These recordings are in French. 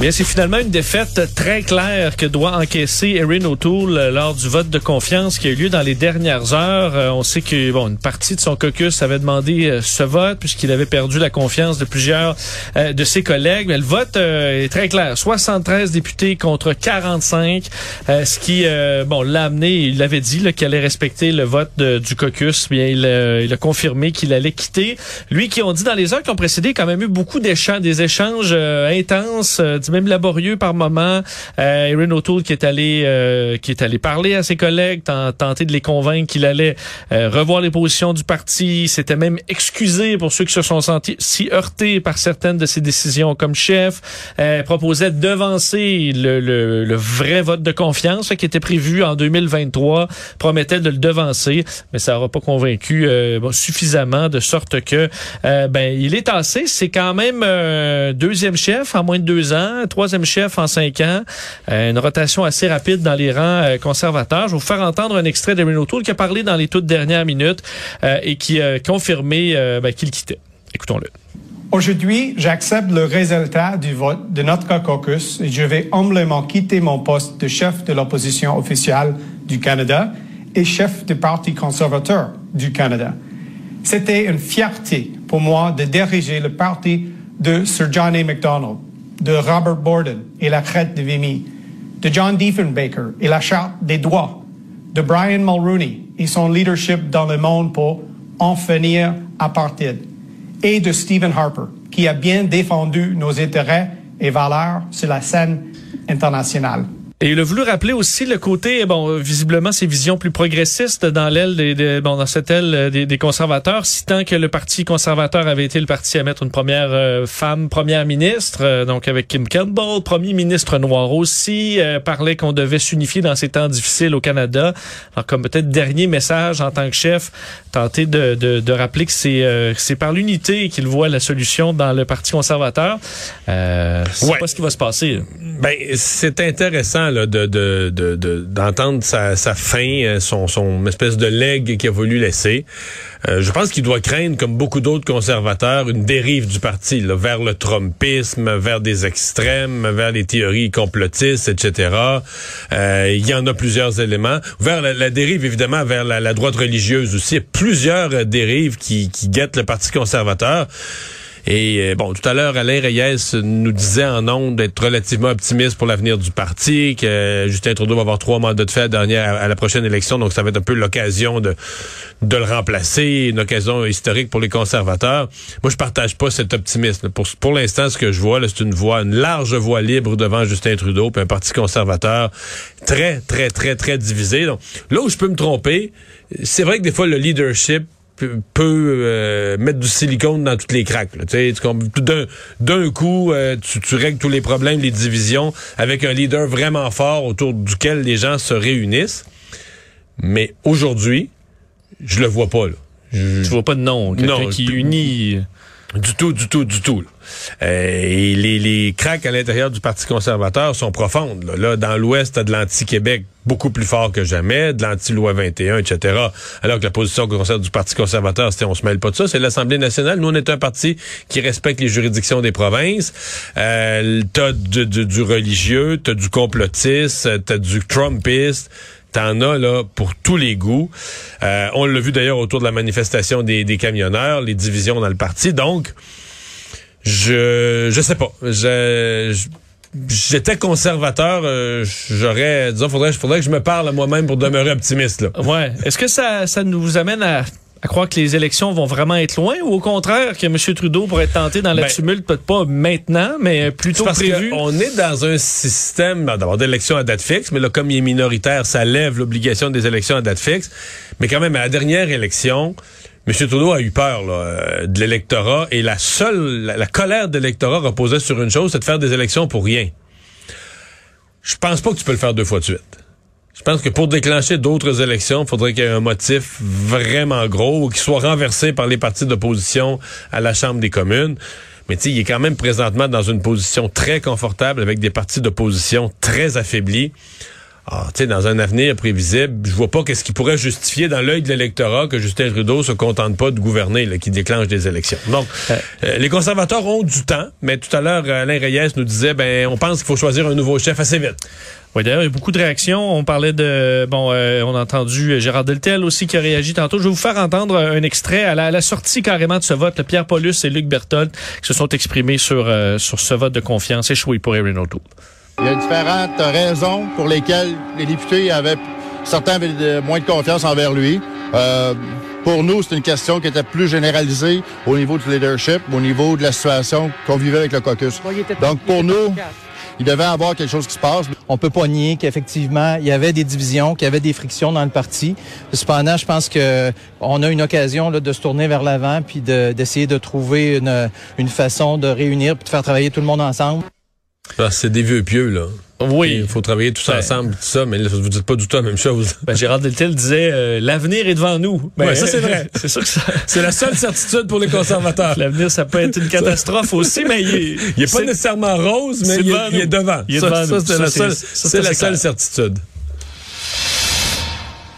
Bien, c'est finalement une défaite très claire que doit encaisser Erin O'Toole euh, lors du vote de confiance qui a eu lieu dans les dernières heures. Euh, on sait que bon, une partie de son caucus avait demandé euh, ce vote puisqu'il avait perdu la confiance de plusieurs de ses collègues. Mais le vote est très clair. 73 députés contre 45, ce qui bon l'a amené, il avait dit qu'il allait respecter le vote du caucus. Bien, il, a confirmé qu'il allait quitter. Lui qui ont dit dans les heures qui ont précédé quand même eu beaucoup d'échanges, des échanges intenses même laborieux par moment. Euh, Erin O'Toole qui est allé euh, qui est allé parler à ses collègues, tenter de les convaincre qu'il allait euh, revoir les positions du parti. S'était même excusé pour ceux qui se sont sentis si heurtés par certaines de ses décisions comme chef. Euh, proposait de devancer le, le, le, vrai vote de confiance qui était prévu en 2023. Promettait de le devancer, mais ça n'aura pas convaincu euh, suffisamment de sorte que ben il est tassé. C'est quand même deuxième chef en moins de deux ans troisième chef en cinq ans, euh, une rotation assez rapide dans les rangs euh, conservateurs. Je vais vous faire entendre un extrait de O'Toole qui a parlé dans les toutes dernières minutes euh, et qui a confirmé ben, qu'il quittait. Écoutons-le. Aujourd'hui, j'accepte le résultat du vote de notre caucus et je vais humblement quitter mon poste de chef de l'opposition officielle du Canada et chef du Parti conservateur du Canada. C'était une fierté pour moi de diriger le parti de Sir John A. Macdonald, de Robert Borden et la crête de Vimy, de John Diefenbaker et la charte des droits, de Brian Mulrooney et son leadership dans le monde pour en finir apartheid, et de Stephen Harper, qui a bien défendu nos intérêts et valeurs sur la scène internationale. Et il a voulu rappeler aussi le côté, bon, visiblement, ses visions plus progressistes dans l'aile des, bon, dans cette aile euh, des, des, conservateurs, citant que le Parti conservateur avait été le parti à mettre une première euh, femme première ministre, euh, donc avec Kim Campbell, premier ministre noir aussi, parlait qu'on devait s'unifier dans ces temps difficiles au Canada. Alors, comme peut-être dernier message en tant que chef, tenter de, de, de rappeler que c'est c'est par l'unité qu'il voit la solution dans le Parti conservateur. Euh, c'est pas ce qui va se passer. Ben, c'est intéressant de, d'entendre sa, fin, euh, son, espèce de leg qu'il a voulu laisser. Euh, je pense qu'il doit craindre, comme beaucoup d'autres conservateurs, une dérive du parti vers le trumpisme, vers des extrêmes, vers les théories complotistes, etc. Euh, il y en a plusieurs éléments. Vers la, dérive, évidemment, vers la, droite religieuse aussi. Il y a plusieurs dérives qui guettent le Parti conservateur. Et euh, bon, tout à l'heure, Alain Reyes nous disait en ondes d'être relativement optimiste pour l'avenir du parti, que Justin Trudeau va avoir trois mandats de fait dernière à, la prochaine élection, donc ça va être un peu l'occasion de, de le remplacer, une occasion historique pour les conservateurs. Moi, je partage pas cet optimisme. Pour, pour l'instant, ce que je vois, c'est une voie, une large voie libre devant Justin Trudeau, puis un parti conservateur très, très, très, très divisé. Donc, là où je peux me tromper, c'est vrai que des fois, le leadership peut, euh, mettre du silicone dans toutes les craques. D'un coup, euh, tu, tu, règles tous les problèmes, les divisions, avec un leader vraiment fort autour duquel les gens se réunissent. Mais aujourd'hui, je le vois pas. Là. Je, tu vois pas de nom, quelqu'un qui unit... Du tout, du tout, du tout. Euh, et les, les craques à l'intérieur du Parti conservateur sont profondes. Là, dans l'Ouest, de l'anti-Québec beaucoup plus fort que jamais, de l'anti-loi 21, etc. Alors que la position du Parti conservateur, c'était on se mêle pas de ça. C'est l'Assemblée nationale. Nous, on est un parti qui respecte les juridictions des provinces. Euh, t'as du, du, du religieux, t'as du complotiste, t'as du Trumpiste. T'en as là pour tous les goûts. Euh, on l'a vu d'ailleurs autour de la manifestation des, des, camionneurs, les divisions dans le parti. Donc, je je sais pas. Je, j'étais conservateur, euh, j'aurais disons faudrait faudrait que je me parle à moi-même pour demeurer optimiste là. Ouais. Est-ce que ça ça nous amène à à croire que les élections vont vraiment être loin ou au contraire que M. Trudeau pourrait être tenté dans la Ben, tumulte, peut-être pas maintenant, mais plutôt Parce prévu. qu'on est dans un système d'abord d'élections à date fixe, mais là, comme il est minoritaire, ça lève l'obligation des élections à date fixe. Mais quand même, à la dernière élection, M. Trudeau a eu peur là, euh, de l'électorat et la seule, la, la colère de l'électorat reposait sur une chose, c'est de faire des élections pour rien. Je pense pas que tu peux le faire deux fois de suite. Je pense que pour déclencher d'autres élections, il faudrait qu'il y ait un motif vraiment gros ou qu'il soit renversé par les partis d'opposition à la Chambre des communes. Mais tu il est quand même présentement dans une position très confortable avec des partis d'opposition très affaiblis. Ah, tu sais, dans un avenir prévisible, je vois pas qu'est-ce qui pourrait justifier dans l'œil de l'électorat que Justin Trudeau se contente pas de gouverner, qui déclenche des élections. Donc, euh, les conservateurs ont du temps, mais tout à l'heure, Alain Reyes nous disait, ben, on pense qu'il faut choisir un nouveau chef assez vite. Oui, d'ailleurs, il y a beaucoup de réactions. On parlait de, bon, euh, on a entendu Gérard Deltel aussi qui a réagi tantôt. Je vais vous faire entendre un extrait à la, à la sortie carrément de ce vote. Pierre Paulus et Luc Berthold qui se sont exprimés sur, euh, sur ce vote de confiance échoué pour Erin O'Toole. Il y a différentes raisons pour lesquelles les députés avaient, certains avaient de- moins de confiance envers lui. Euh, pour nous, c'est une question qui était plus généralisée au niveau du leadership, au niveau de la situation qu'on vivait avec le caucus. Donc, pour nous, il devait y avoir quelque chose qui se passe. On peut pas nier qu'effectivement, il y avait des divisions, qu'il y avait des frictions dans le parti. Cependant, je pense que on a une occasion là, de se tourner vers l'avant puis de- d'essayer de, trouver une, une façon de réunir puis de faire travailler tout le monde ensemble. Ah, c'est des vieux pieux, là. Oui. Il faut travailler tous Ben. ensemble, tout ça, mais là, vous dites pas du tout la même chose. Ben, Gérard Deltel disait euh, l'avenir est devant nous. Ben, Ouais, ça, c'est vrai. c'est sûr que ça. C'est la seule certitude pour les conservateurs. L'avenir, ça peut être une catastrophe aussi, mais il est, Il est pas c'est- nécessairement rose, mais il, est- devant il est nous. devant. Il est ça, devant ça, c'est la seule, la certitude.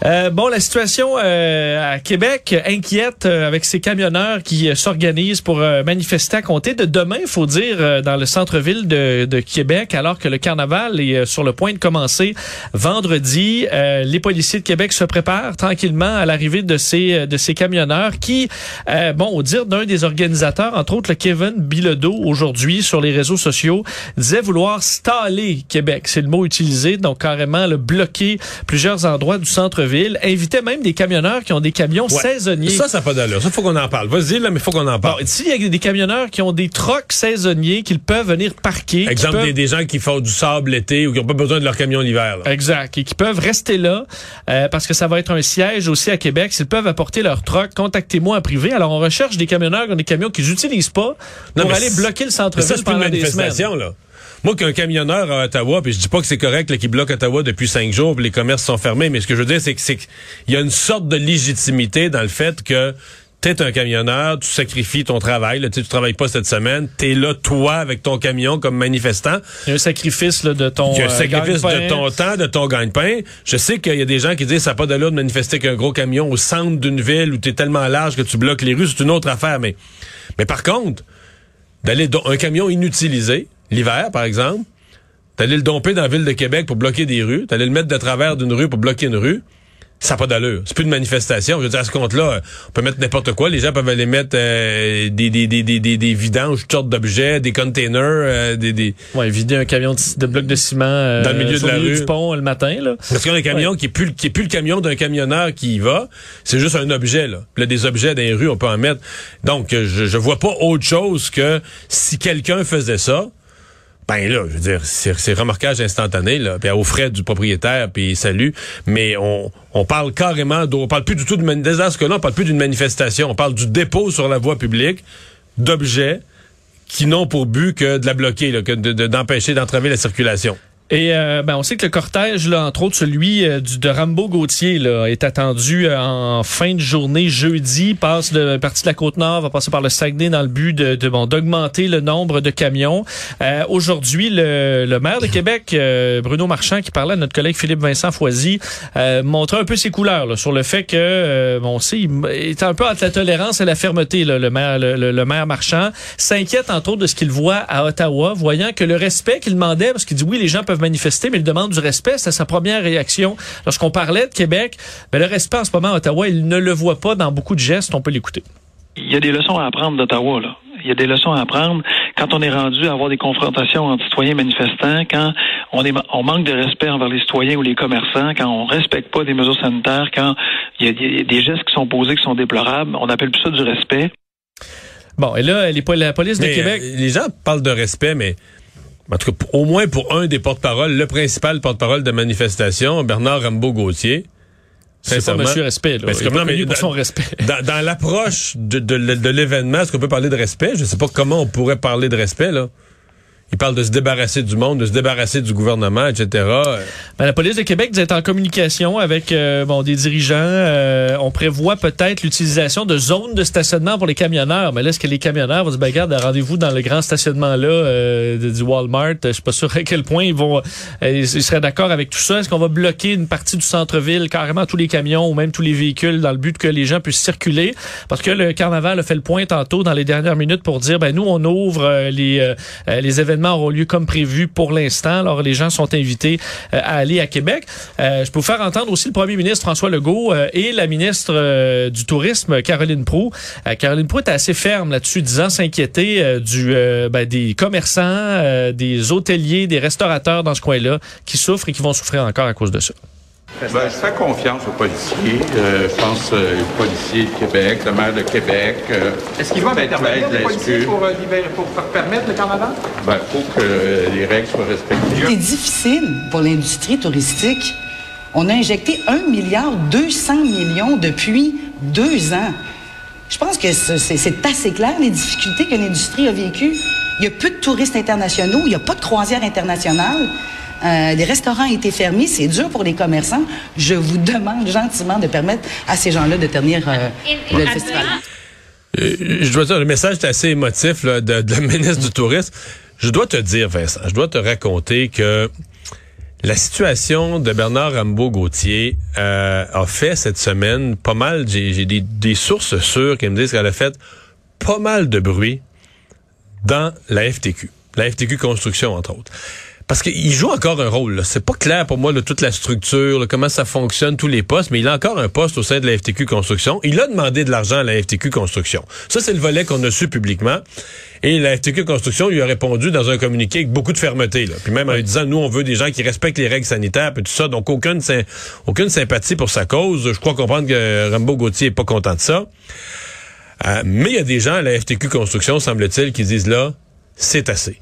Euh, bon, la situation euh, à Québec inquiète euh, avec ces camionneurs qui euh, s'organisent pour euh, manifester à compter de demain, faut dire, euh, dans le centre-ville de, de Québec, alors que le carnaval est euh, sur le point de commencer vendredi. Euh, les policiers de Québec se préparent tranquillement à l'arrivée de ces euh, de ces camionneurs qui, euh, bon, au dire d'un des organisateurs, entre autres le Kevin Bilodeau, aujourd'hui sur les réseaux sociaux, disait vouloir staller Québec. C'est le mot utilisé, donc carrément le bloquer plusieurs endroits du centre-ville. Invitait même des camionneurs qui ont des camions Ouais. saisonniers. Ça, ça n'a pas d'allure. Ça, faut qu'on en parle. Vas-y, là, mais faut qu'on en Bon, parle. ici, il y a des camionneurs qui ont des trocs saisonniers qu'ils peuvent venir parquer. Exemple, peuvent- des, des gens qui font du sable l'été ou qui n'ont pas besoin de leur camion l'hiver. Exact. Et qui peuvent rester là euh, parce que ça va être un siège aussi à Québec. S'ils peuvent apporter leur troc, contactez-moi en privé. Alors, on recherche des camionneurs qui ont des camions qu'ils n'utilisent pas pour aller bloquer le centre-ville pendant des semaines. là. Moi, qu'un camionneur à Ottawa, puis je dis pas que c'est correct qu'il bloque Ottawa depuis cinq jours, puis les commerces sont fermés, mais ce que je veux dire, c'est que c'est qu'il y a une sorte de légitimité dans le fait que t'es un camionneur, tu sacrifies ton travail, là, tu travailles pas cette semaine, t'es là, toi, avec ton camion comme manifestant, Il y a un sacrifice là, de ton il y a un euh, sacrifice de ton temps, de ton gagne-pain. Je sais qu'il y a des gens qui disent ça n'a pas d'allure de manifester qu'un gros camion au centre d'une ville où tu es tellement large que tu bloques les rues, c'est une autre affaire. Mais, mais par contre, d'aller do- un camion inutilisé, l'hiver par exemple, d'aller le domper dans la ville de Québec pour bloquer des rues, d'aller le mettre de travers d'une rue pour bloquer une rue, ça n'a pas d'allure. C'est plus une manifestation. Je veux dire, à ce compte-là, on peut mettre n'importe quoi. Les gens peuvent aller mettre euh, des, des, des, des, des, des vidanges, toutes sortes d'objets, des containers, euh, des, des, Ouais, vider un camion de, de blocs de ciment euh, Dans le milieu de la rue. du pont le matin. Là. Parce qu'on a un camion qui est plus le- qui est plus le camion d'un camionneur qui y va, c'est juste un objet là. Puis Là des objets dans les rues, on peut en mettre. Donc je je vois pas autre chose que si quelqu'un faisait ça, ben là, je veux dire, c'est remorquage instantané là, puis aux frais du propriétaire, puis salut, mais on on parle carrément on parle plus du tout mani- dans ce cas-là, on parle plus d'une manifestation, on parle du dépôt sur la voie publique d'objets qui n'ont pour but que de la bloquer, là, que de- de- d'empêcher d'entraver la circulation. Et euh, ben, on sait que le cortège, là, entre autres celui euh, du, de Rambo Gauthier, là, est attendu euh, en fin de journée jeudi. Passe de partie de la côte nord, va passer par le Saguenay dans le but de, de bon d'augmenter le nombre de camions. Euh, Aujourd'hui, le, le maire de Québec, euh, Bruno Marchand, qui parlait à notre collègue Philippe Vincent Foisy, montrait un peu ses couleurs là, sur le fait que bon, on sait, il est un peu entre la tolérance et la fermeté. Là, le maire, le, le- le maire Marchand s'inquiète entre autres de ce qu'il voit à Ottawa, voyant que le respect qu'il demandait, parce qu'il dit oui, les gens peuvent manifester, mais il demande du respect. C'est sa première réaction. Lorsqu'on parlait de Québec, ben, le respect en ce moment à Ottawa, il ne le voit pas dans beaucoup de gestes. On peut l'écouter. Il y a des leçons à apprendre d'Ottawa. Là. il y a des leçons à apprendre quand on est rendu à avoir des confrontations entre citoyens et manifestants, quand on, est, on manque de respect envers les citoyens ou les commerçants, quand on respecte pas des mesures sanitaires, quand il y a, des gestes qui sont posés qui sont déplorables, on appelle plus ça du respect. Bon, et là, les, la police de Québec... Euh, les gens parlent de respect, mais en tout cas, au moins pour un des porte-parole, le principal porte-parole de manifestation, Bernard Rambaud-Gauthier, c'est pas monsieur respect, là. non, mais dans, son respect. Dans, dans l'approche de, de, de l'événement, est-ce qu'on peut parler de respect? Je sais pas comment on pourrait parler de respect, là. Il parle de se débarrasser du monde, de se débarrasser du gouvernement, etc. Ben, la police de Québec est en communication avec euh, bon des dirigeants. Euh, on prévoit peut-être l'utilisation de zones de stationnement pour les camionneurs. Mais là, est-ce que les camionneurs vont se regarde, rendez-vous dans le grand stationnement là euh, du Walmart. Je suis pas sûr à quel point ils vont, ils seraient d'accord avec tout ça. Est-ce qu'on va bloquer une partie du centre-ville, carrément tous les camions ou même tous les véhicules, dans le but que les gens puissent circuler? Parce que le carnaval a fait le point tantôt dans les dernières minutes pour dire, ben nous, on ouvre les les événements auront lieu comme prévu pour l'instant. Alors, les gens sont invités euh, à aller à Québec. Euh, je peux vous faire entendre aussi le premier ministre François Legault euh, et la ministre du Tourisme, Caroline Proux. Caroline Proux est assez ferme là-dessus, disant s'inquiéter du ben, des commerçants, des hôteliers, des restaurateurs dans ce coin-là qui souffrent et qui vont souffrir encore à cause de ça. Ben, je fais confiance aux policiers. Euh, je pense euh, aux policiers de Québec, le maire de Québec. Euh, Est-ce qu'ils vont intervenir, les policiers, pour, pour, permettre le carnaval? Ben, il faut que les règles soient respectées. C'est difficile pour l'industrie touristique. On a injecté 1 milliard 200 millions depuis deux ans. Je pense que c'est assez clair, les difficultés que l'industrie a vécues. Il y a peu de touristes internationaux, il n'y a pas de croisière internationale. Euh, les restaurants ont été fermés, c'est dur pour les commerçants. Je vous demande gentiment de permettre à ces gens-là de tenir euh, le festival. Euh, je dois dire, le message est assez émotif de, de, la ministre du Tourisme. Je dois te dire, Vincent, je dois te raconter que la situation de Bernard Rambaud-Gauthier a fait cette semaine pas mal, j'ai des, des sources sûres qui me disent qu'elle a fait pas mal de bruit dans la FTQ, la FTQ Construction entre autres parce qu'il joue encore un rôle. C'est pas clair pour moi de toute la structure, comment ça fonctionne, tous les postes, mais il a encore un poste au sein de la FTQ Construction. Il a demandé de l'argent à la FTQ Construction. Ça, c'est le volet qu'on a su publiquement. Et la FTQ Construction lui a répondu dans un communiqué avec beaucoup de fermeté. Là. Puis même en lui disant, nous, on veut des gens qui respectent les règles sanitaires et tout ça. Donc, aucune, aucune sympathie pour sa cause. Je crois comprendre que Rambo Gauthier est pas content de ça. Euh, mais il y a des gens à la FTQ Construction, semble-t-il, qui disent là, c'est assez.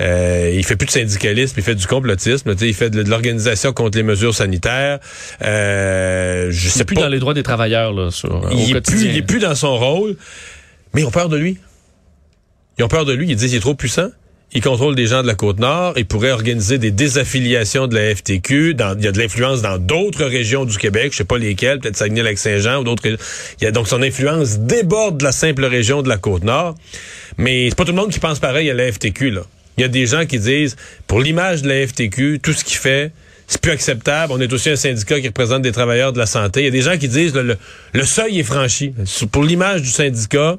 Euh, il fait plus de syndicalisme, il fait du complotisme. Il fait de, l'organisation contre les mesures sanitaires. Euh, je sais plus dans les droits des travailleurs là. Sur, il, est plus, il est plus dans son rôle. Mais ils ont peur de lui. Ils ont peur de lui. Ils disent qu'il est trop puissant. Il contrôle des gens de la Côte-Nord. Il pourrait organiser des désaffiliations de la FTQ. Il y a de l'influence dans d'autres régions du Québec. Je sais pas lesquelles. Peut-être Saguenay-Lac-Saint-Jean ou d'autres. Il y a donc son influence déborde de la simple région de la Côte-Nord. Mais c'est pas tout le monde qui pense pareil à la FTQ, là. Il y a des gens qui disent, pour l'image de la FTQ, tout ce qu'il fait, c'est plus acceptable. On est aussi un syndicat qui représente des travailleurs de la santé. Il y a des gens qui disent le, le, seuil est franchi. Pour l'image du syndicat.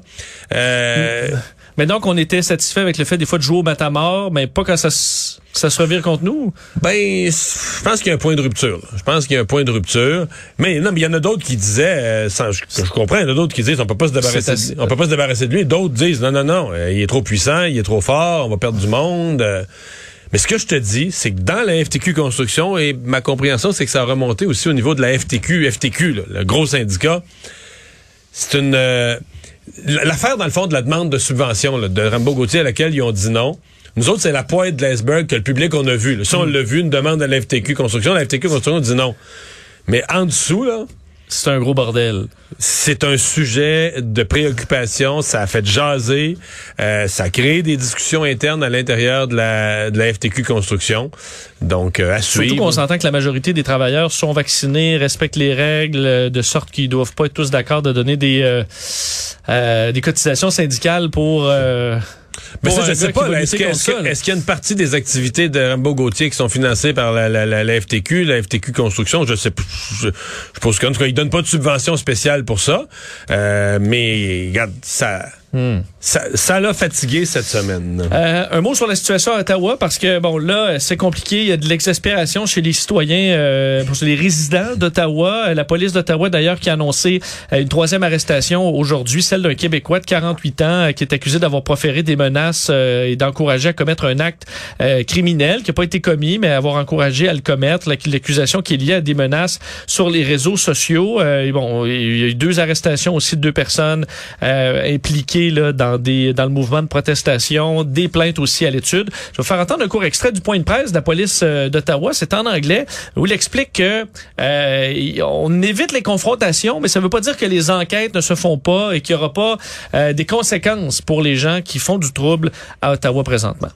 Euh, mais donc, on était satisfait avec le fait des fois de jouer au matamor, mais pas quand ça, ça se revire contre nous? Ben, je pense qu'il y a un point de rupture. Je pense qu'il y a un point de rupture. Mais non, mais il y en a d'autres qui disaient, euh, sans, je, comprends, il y en a d'autres qui disent, on peut pas se débarrasser, de, on peut pas se débarrasser de lui. D'autres disent, non, non, non, euh, il est trop puissant, il est trop fort, on va perdre du monde. Euh. Mais ce que je te dis, c'est que dans la FTQ Construction, et ma compréhension, c'est que ça a remonté aussi au niveau de la FTQ, FTQ, le gros syndicat. C'est une... L'affaire, dans le fond, de la demande de subvention de Rambo Gauthier à laquelle ils ont dit non, nous autres, c'est la pointe de l'iceberg que le public on a vu. Là. Ça, on l'a vu, une demande à l'FTQ Construction. La FTQ Construction dit non. Mais en dessous, là, c'est un gros bordel. C'est un sujet de préoccupation. Ça a fait jaser. Euh, ça a créé des discussions internes à l'intérieur de la, de la FTQ Construction. Donc, euh, à suivre. Surtout qu'on s'entend que la majorité des travailleurs sont vaccinés, respectent les règles, de sorte qu'ils doivent pas être tous d'accord de donner des, euh, euh des cotisations syndicales pour... Mais ça, je sais pas. Est-ce qu'il y a une partie des activités de Rambo Gauthier qui sont financées par la, la, la, FTQ, la FTQ Construction? Je sais je, je pense qu'en tout cas, ils donnent pas de subvention spéciale pour ça. Euh, mais regarde, ça Hmm. Ça l'a fatigué cette semaine. Euh, un mot sur la situation à Ottawa, parce que, bon, là, c'est compliqué. Il y a de l'exaspération chez les citoyens, euh, pour les résidents d'Ottawa. La police d'Ottawa, d'ailleurs, qui a annoncé euh, une troisième arrestation aujourd'hui, celle d'un Québécois de 48 ans euh, qui est accusé d'avoir proféré des menaces et d'encourager à commettre un acte criminel qui n'a pas été commis, mais avoir encouragé à le commettre. L'accusation qui est liée à des menaces sur les réseaux sociaux. Et bon, il y a eu deux arrestations aussi de deux personnes impliquées dans, le mouvement de protestation, des plaintes aussi à l'étude. Je vais faire entendre un court extrait du point de presse de la police euh, d'Ottawa. C'est en anglais où il explique que euh, on évite les confrontations, mais ça ne veut pas dire que les enquêtes ne se font pas et qu'il n'y aura pas euh, des conséquences pour les gens qui font du trouble à Ottawa présentement.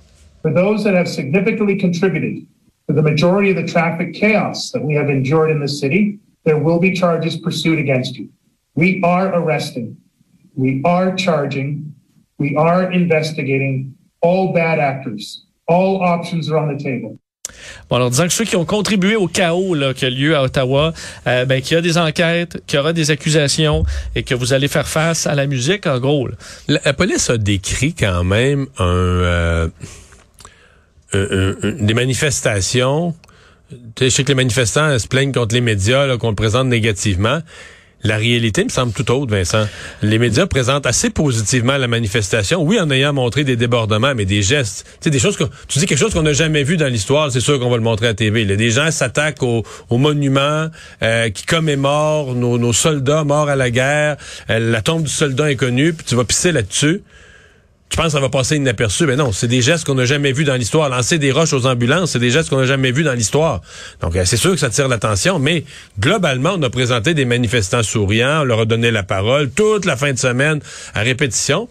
For those that have significantly contributed to the majority of the traffic chaos that we have endured in the city, there will be charges pursued against you. We are arresting We are charging, we are investigating all bad actors. All options are on the table. Bon, alors disant que ceux qui ont contribué au chaos là, qui a lieu à Ottawa, euh, ben, qu'il y a des enquêtes, qu'il y aura des accusations et que vous allez faire face à la musique, en gros. La, police a décrit quand même un, euh, des manifestations. Je sais que les manifestants se plaignent contre les médias, qu'on le présente négativement. La réalité me semble tout autre, Vincent. Les médias présentent assez positivement la manifestation. Oui, en ayant montré des débordements, mais des gestes. Tu sais, des choses que, tu dis quelque chose qu'on n'a jamais vu dans l'histoire, c'est sûr qu'on va le montrer à TV. Là. Des gens s'attaquent aux au monuments euh, qui commémorent nos, nos, soldats morts à la guerre, euh, la tombe du soldat inconnu, puis tu vas pisser là-dessus tu penses que ça va passer inaperçu? Mais non, c'est des gestes qu'on n'a jamais vus dans l'histoire. Lancer des roches aux ambulances, c'est des gestes qu'on n'a jamais vus dans l'histoire. Donc, euh, c'est sûr que ça tire l'attention, mais globalement, on a présenté des manifestants souriants, on leur a donné la parole toute la fin de semaine à répétition.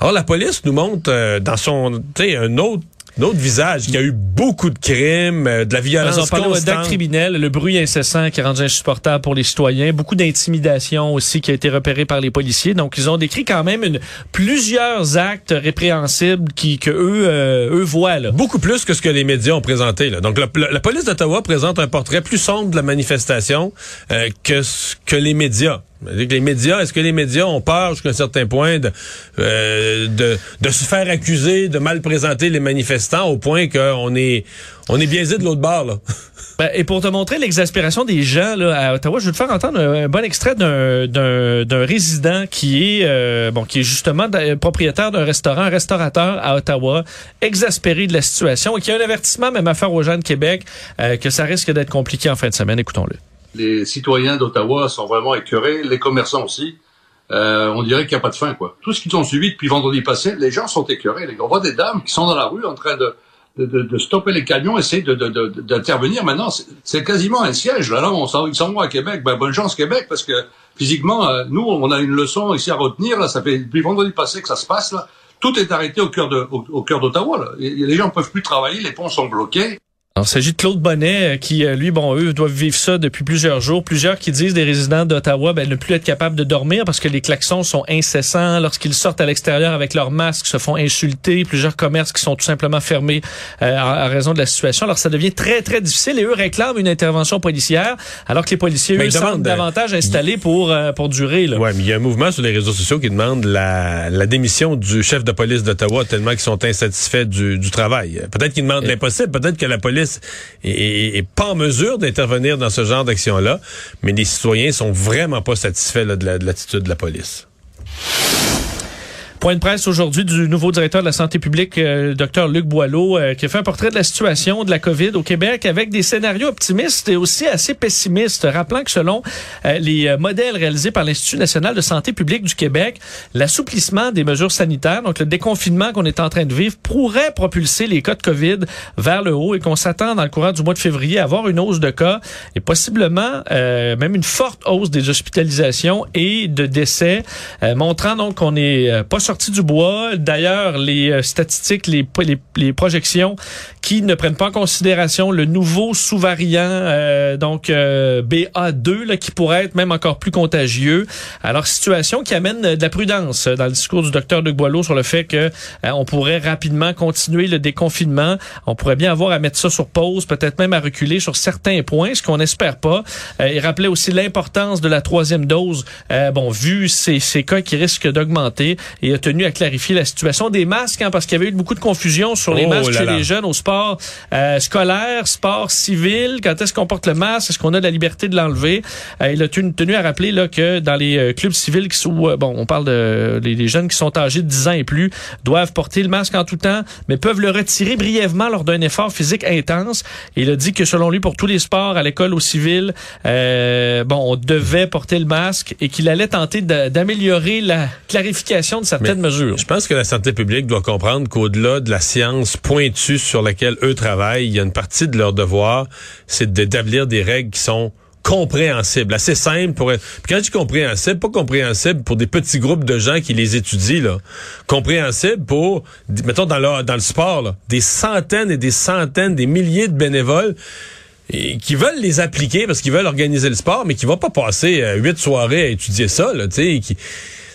Or, la police nous montre euh, dans son, un autre D'autres visage, il y a eu beaucoup de crimes, euh, de la violence On parle d'actes criminels, le bruit incessant qui est rendu insupportable pour les citoyens, beaucoup d'intimidation aussi qui a été repéré par les policiers. Donc, ils ont décrit quand même une, plusieurs actes répréhensibles qui que eux euh, eux voient. Là. Beaucoup plus que ce que les médias ont présenté. Là. Donc, la, police d'Ottawa présente un portrait plus sombre de la manifestation euh, que que les médias. Les médias, est-ce que les médias ont peur jusqu'à un certain point de, euh, de, de, se faire accuser de mal présenter les manifestants au point qu'on est on est biaisé de l'autre bord là? Ben, et pour te montrer l'exaspération des gens là, à Ottawa, je vais te faire entendre un, bon extrait d'un, d'un, résident qui est euh, bon qui est justement propriétaire d'un restaurant, un restaurateur à Ottawa, exaspéré de la situation et qui a un avertissement même à faire aux gens de Québec euh, que ça risque d'être compliqué en fin de semaine. Écoutons-le les citoyens d'Ottawa sont vraiment écœurés, les commerçants aussi. Euh, on dirait qu'il n'y a pas de fin, quoi. Tout ce qu'ils ont suivi depuis vendredi passé, les gens sont écœurés. On voit des dames qui sont dans la rue en train de, de, de, stopper les camions, essayer d'intervenir. Maintenant, c'est quasiment un siège. Là, là on s'en sont à Québec? Ben, bonne chance Québec, parce que physiquement, euh, nous, on a une leçon ici à retenir. Là, ça fait depuis vendredi passé que ça se passe. Là. Tout est arrêté au cœur de, au, d'Ottawa. Les gens ne peuvent plus travailler, les ponts sont bloqués. Alors, il s'agit de Claude Bonnet euh, qui, euh, lui, bon, eux doivent vivre ça depuis plusieurs jours. Plusieurs qui disent des résidents d'Ottawa ben, ne plus être capables de dormir parce que les klaxons sont incessants. Lorsqu'ils sortent à l'extérieur avec leurs masques, se font insulter. Plusieurs commerces qui sont tout simplement fermés euh, à, raison de la situation. Alors, ça devient très, très difficile et eux réclament une intervention policière alors que les policiers, eux, sont davantage installés pour, pour durer. Ouais, mais il y a un mouvement sur les réseaux sociaux qui demande la, la démission du chef de police d'Ottawa tellement qu'ils sont insatisfaits du, du travail. Peut-être qu'ils demandent l'impossible. Peut-être que la police est, pas en mesure d'intervenir dans ce genre d'action-là, mais les citoyens sont vraiment pas satisfaits de l'attitude de la police. Point de presse aujourd'hui du nouveau directeur de la santé publique, euh, Dr Luc Boileau, euh, qui a fait un portrait de la situation de la COVID au Québec avec des scénarios optimistes et aussi assez pessimistes, rappelant que selon euh, les modèles réalisés par l'Institut national de santé publique du Québec, l'assouplissement des mesures sanitaires, donc le déconfinement qu'on est en train de vivre, pourrait propulser les cas de COVID vers le haut et qu'on s'attend dans le courant du mois de février à avoir une hausse de cas et possiblement même une forte hausse des hospitalisations et de décès, montrant donc qu'on est pas sur sorti du bois. D'ailleurs, les euh, statistiques, les, les, projections qui ne prennent pas en considération le nouveau sous-variant, euh, donc euh, BA2, là, qui pourrait être même encore plus contagieux. Alors, situation qui amène de la prudence dans le discours du docteur de Boileau sur le fait que on pourrait rapidement continuer le déconfinement. On pourrait bien avoir à mettre ça sur pause, peut-être même à reculer sur certains points, ce qu'on n'espère pas. il rappelait aussi l'importance de la troisième dose, bon, vu ces, ces cas qui risquent d'augmenter. Et tenu à clarifier la situation des masques, hein, parce qu'il y avait eu beaucoup de confusion sur les Oh masques là chez là. les jeunes au sport euh, scolaire, sport civil. Quand est-ce qu'on porte le masque? Est-ce qu'on a la liberté de l'enlever? Euh, il a tenu, tenu à rappeler là, que dans les euh, clubs civils, qui sont, bon, on parle de les, les jeunes qui sont âgés de 10 ans et plus, doivent porter le masque en tout temps, mais peuvent le retirer brièvement lors d'un effort physique intense. Et il a dit que selon lui, pour tous les sports, à l'école, au civil, euh, bon, on devait porter le masque et qu'il allait tenter de- d'améliorer la clarification de certaines Je pense que la santé publique doit comprendre qu'au-delà de la science pointue sur laquelle eux travaillent, il y a une partie de leur devoir, c'est d'établir des règles qui sont compréhensibles, assez simples pour être... Puis quand je dis compréhensible, pas compréhensible pour des petits groupes de gens qui les étudient, là. Compréhensible pour, mettons, dans le, dans le sport, là, des centaines et des centaines, des milliers de bénévoles et qui veulent les appliquer parce qu'ils veulent organiser le sport, mais qui vont pas passer euh, huit soirées à étudier ça, là, tu sais, qui...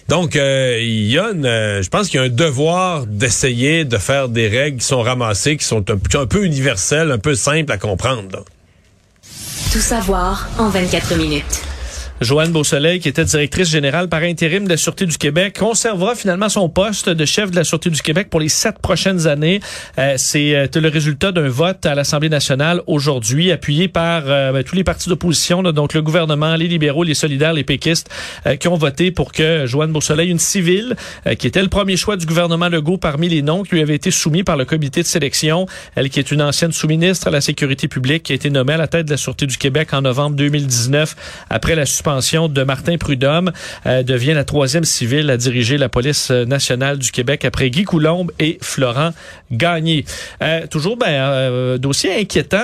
Donc, euh, il y a une, je pense qu'il y a un devoir d'essayer de faire des règles qui sont ramassées, qui sont un, peu universelles, un peu simples à comprendre. Tout savoir en 24 minutes. Joanne Beausoleil, qui était directrice générale par intérim de la Sûreté du Québec, conservera finalement son poste de chef de la Sûreté du Québec pour les sept prochaines années. Euh, c'est euh, le résultat d'un vote à l'Assemblée nationale aujourd'hui, appuyé par euh, ben, tous les partis d'opposition, donc le gouvernement, les libéraux, les solidaires, les péquistes, euh, qui ont voté pour que Joanne Beausoleil, une civile, euh, qui était le premier choix du gouvernement Legault parmi les noms qui lui avaient été soumis par le comité de sélection, elle qui est une ancienne sous-ministre à la Sécurité publique, qui a été nommée à la tête de la Sûreté du Québec en novembre 2019 après la suspension de Martin Prudhomme, euh, devient la troisième civile à diriger la police euh, nationale du Québec après Guy Coulombe et Florent Gagné. Euh, toujours ben, euh, dossier inquiétant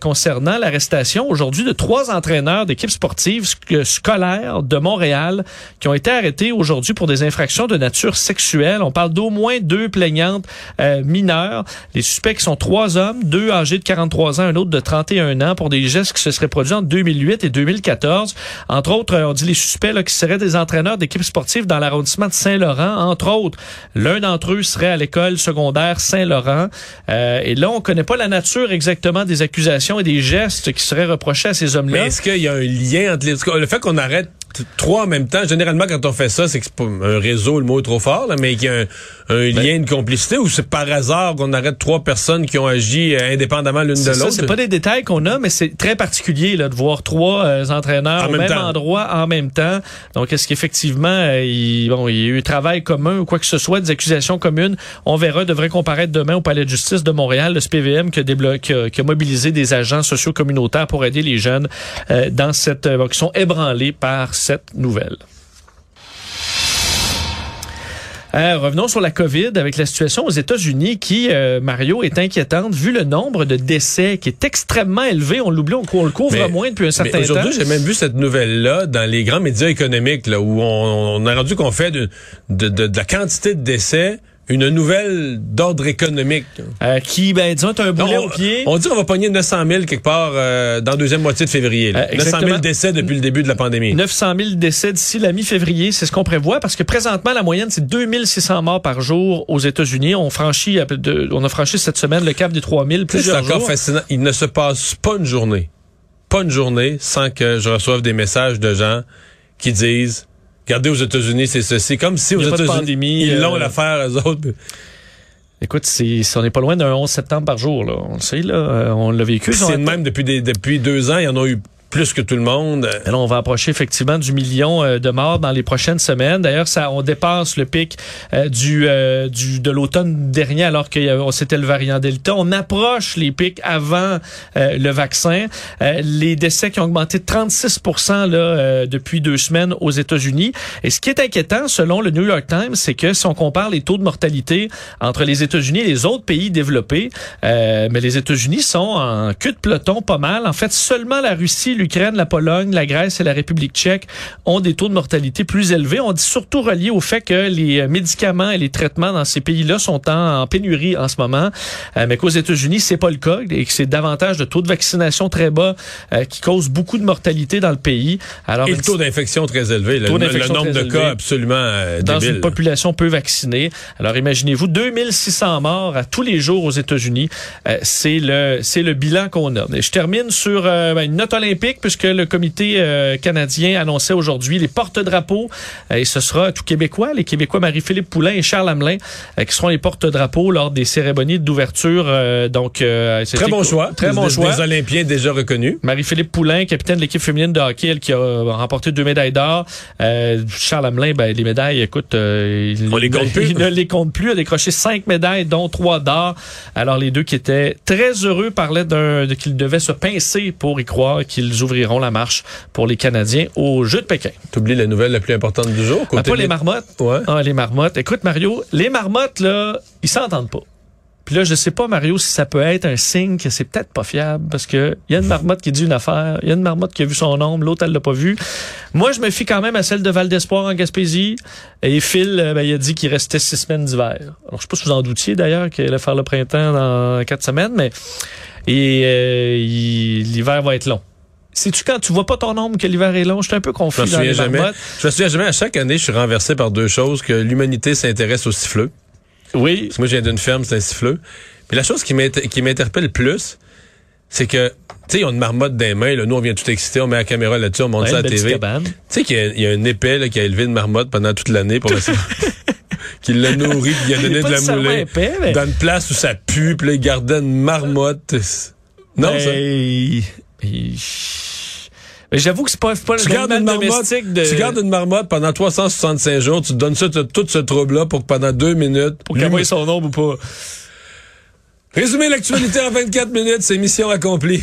concernant l'arrestation aujourd'hui de trois entraîneurs d'équipes sportives sc- scolaires de Montréal qui ont été arrêtés aujourd'hui pour des infractions de nature sexuelle. On parle d'au moins deux plaignantes mineures. Les suspects sont trois hommes, deux âgés de 43 ans, un autre de 31 ans pour des gestes qui se seraient produits en 2008 et 2014. Entre autres, euh, on dit les suspects qui seraient des entraîneurs d'équipes sportives dans l'arrondissement de Saint-Laurent. Entre autres, l'un d'entre eux serait à l'école secondaire Saint-Laurent. Euh, et là, on connaît pas la nature exactement des accusations et des gestes qui seraient reprochés à ces hommes-là. Mais est-ce qu'il y a un lien entre les... Le fait qu'on arrête trois en même temps, généralement, quand on fait ça, c'est que c'est pas un réseau, le mot est trop fort, là, mais qu'il y a un, un lien, une complicité, ou c'est par hasard qu'on arrête trois personnes qui ont agi euh, indépendamment l'une de l'autre? c'est pas des détails qu'on a, mais c'est très particulier là, de voir trois euh, entraîneurs En au même endroit en même temps. Donc, est-ce qu'effectivement, euh, il, bon, il y a eu travail commun ou quoi que ce soit, des accusations communes? On verra, devrait comparaître demain au Palais de justice de Montréal, le SPVM qui a, qui a- qui a mobilisé des agents sociaux communautaires pour aider les jeunes euh, dans cette, qui sont ébranlés par cette nouvelle. Euh, revenons sur la COVID avec la situation aux États-Unis qui, euh, Mario, est inquiétante vu le nombre de décès qui est extrêmement élevé. On l'oublie, on, on le couvre Mais- moins depuis un certain mais temps. Aujourd'hui, j'ai même vu cette nouvelle-là dans les grands médias économiques, là, où on, on a rendu qu'on fait de, de, de- de la quantité de décès une nouvelle d'ordre économique. Euh, qui, ben, disons, t'as un boulet au pied? on dit qu'on va pogner 900 000 quelque part euh, dans la deuxième moitié de février. là. Euh, 900 000 exactement. décès depuis le début de la pandémie. 900 000 décès d'ici la mi-février, c'est ce qu'on prévoit parce que présentement la moyenne c'est 2600 morts par jour aux États-Unis. On franchit a franchi cette semaine le cap des 3000 C'est plusieurs encore jours. fascinant. Il ne se passe pas une journée, pas une journée sans que je reçoive des messages de gens qui disent Regardez aux États-Unis, c'est ceci. Comme si aux États-Unis, ils l'ont euh, l'affaire, eux autres. Écoute, c'est, on n'est pas loin d'un 11 septembre par jour, là. On le sait, là. Euh, On l'a vécu. Ont C'est de même depuis, des, depuis deux ans. Il y en a eu plus que tout le monde. On va approcher effectivement du million euh, de morts dans les prochaines semaines. D'ailleurs, ça, on dépasse le pic euh, du, euh, du de l'automne dernier, alors que c'était le variant Delta. On approche les pics avant euh, le vaccin. Les décès qui ont augmenté de 36 là, depuis deux semaines aux États-Unis. Et ce qui est inquiétant, selon le New York Times, c'est que si on compare les taux de mortalité entre les États-Unis et les autres pays développés, mais les États-Unis sont en queue de peloton pas mal. En fait, seulement la Russie, l'Ukraine, la Pologne, la Grèce et la République tchèque ont des taux de mortalité plus élevés. On dit surtout relié au fait que les médicaments et les traitements dans ces pays-là sont en, en pénurie en ce moment, euh, mais qu'aux États-Unis, c'est pas le cas et que c'est davantage de taux de vaccination très bas euh, qui cause beaucoup de mortalité dans le pays. Alors, Et le taux d'infection très élevé. Le, le nombre de cas absolument euh, dans débile. une population peu vaccinée. Alors imaginez-vous 2600 morts à tous les jours aux États-Unis. Euh, c'est le c'est le bilan qu'on a. Et je termine sur ben, une note olympique symbolique puisque le comité euh, canadien annonçait aujourd'hui les porte-drapeaux euh, et ce sera tout québécois, les Québécois Marie-Philippe Poulain et Charles Hamelin euh, qui seront les porte-drapeaux lors des cérémonies d'ouverture. euh, donc euh, Très bon choix. Très bon Des- choix. Des Olympiens déjà reconnus. Marie-Philippe Poulain, capitaine de l'équipe féminine de hockey, elle qui a remporté deux médailles d'or. Euh, Charles Hamelin, ben, les médailles, écoute, euh, il, On les compte plus. il ne les compte plus. Il a décroché cinq médailles, dont trois d'or. Alors les deux qui étaient très heureux parlaient d'un de- qu'ils devaient se pincer pour y croire qu'ils ouvriront la marche pour les Canadiens aux Jeux de Pékin. T'oublies la nouvelle la plus importante du jour. Ah, côté pas les marmottes. Ouais. Ah, les marmottes. Écoute, Mario, les marmottes, là, ils s'entendent pas. Puis là, je sais pas, Mario, si ça peut être un signe que c'est peut-être pas fiable, parce que il y a une marmotte qui dit une affaire, il y a une marmotte qui a vu son ombre, l'autre, elle l'a pas vu. Moi, je me fie quand même à celle de Val d'Espoir en Gaspésie. Et Phil, euh, ben, il a dit qu'il restait six semaines d'hiver. Alors, je sais pas si vous en doutiez, d'ailleurs, qu'il allait faire le printemps dans quatre semaines, mais et euh, l'hiver va être long. Sais-tu quand tu vois pas ton ombre que l'hiver est long? Je suis un peu Je confus me dans les souviens jamais. Je me souviens jamais. À chaque année, je suis renversé par deux choses que l'humanité s'intéresse aux siffleux. Oui. Parce que moi, je viens d'une ferme, c'est un siffleux. Puis la chose qui m'inter- qui m'interpelle le plus, c'est que, tu sais, ils ont une marmotte les mains. Là. Nous, on vient tout exciter, on met la caméra là-dessus, on monte Ouais, ça à la TV. Tu sais qu'il y a- il y, a un épais là, qui a élevé une marmotte pendant toute l'année pour la qui l'a nourri, qui lui a donné de la moulée. épais, mais- Dans une place où ça pue, puis là, il gardait une marmotte. Non, Ben, ça. Mais j'avoue que c'est pas, pas Tu le gardes, même une marmotte, de... tu gardes une marmotte pendant 365 jours, tu te donnes ça, tu- tout ce trouble-là pour que pendant deux minutes... Pour qu'elle voie son ombre ou pas. Résumer l'actualité en 24 minutes, c'est mission accomplie.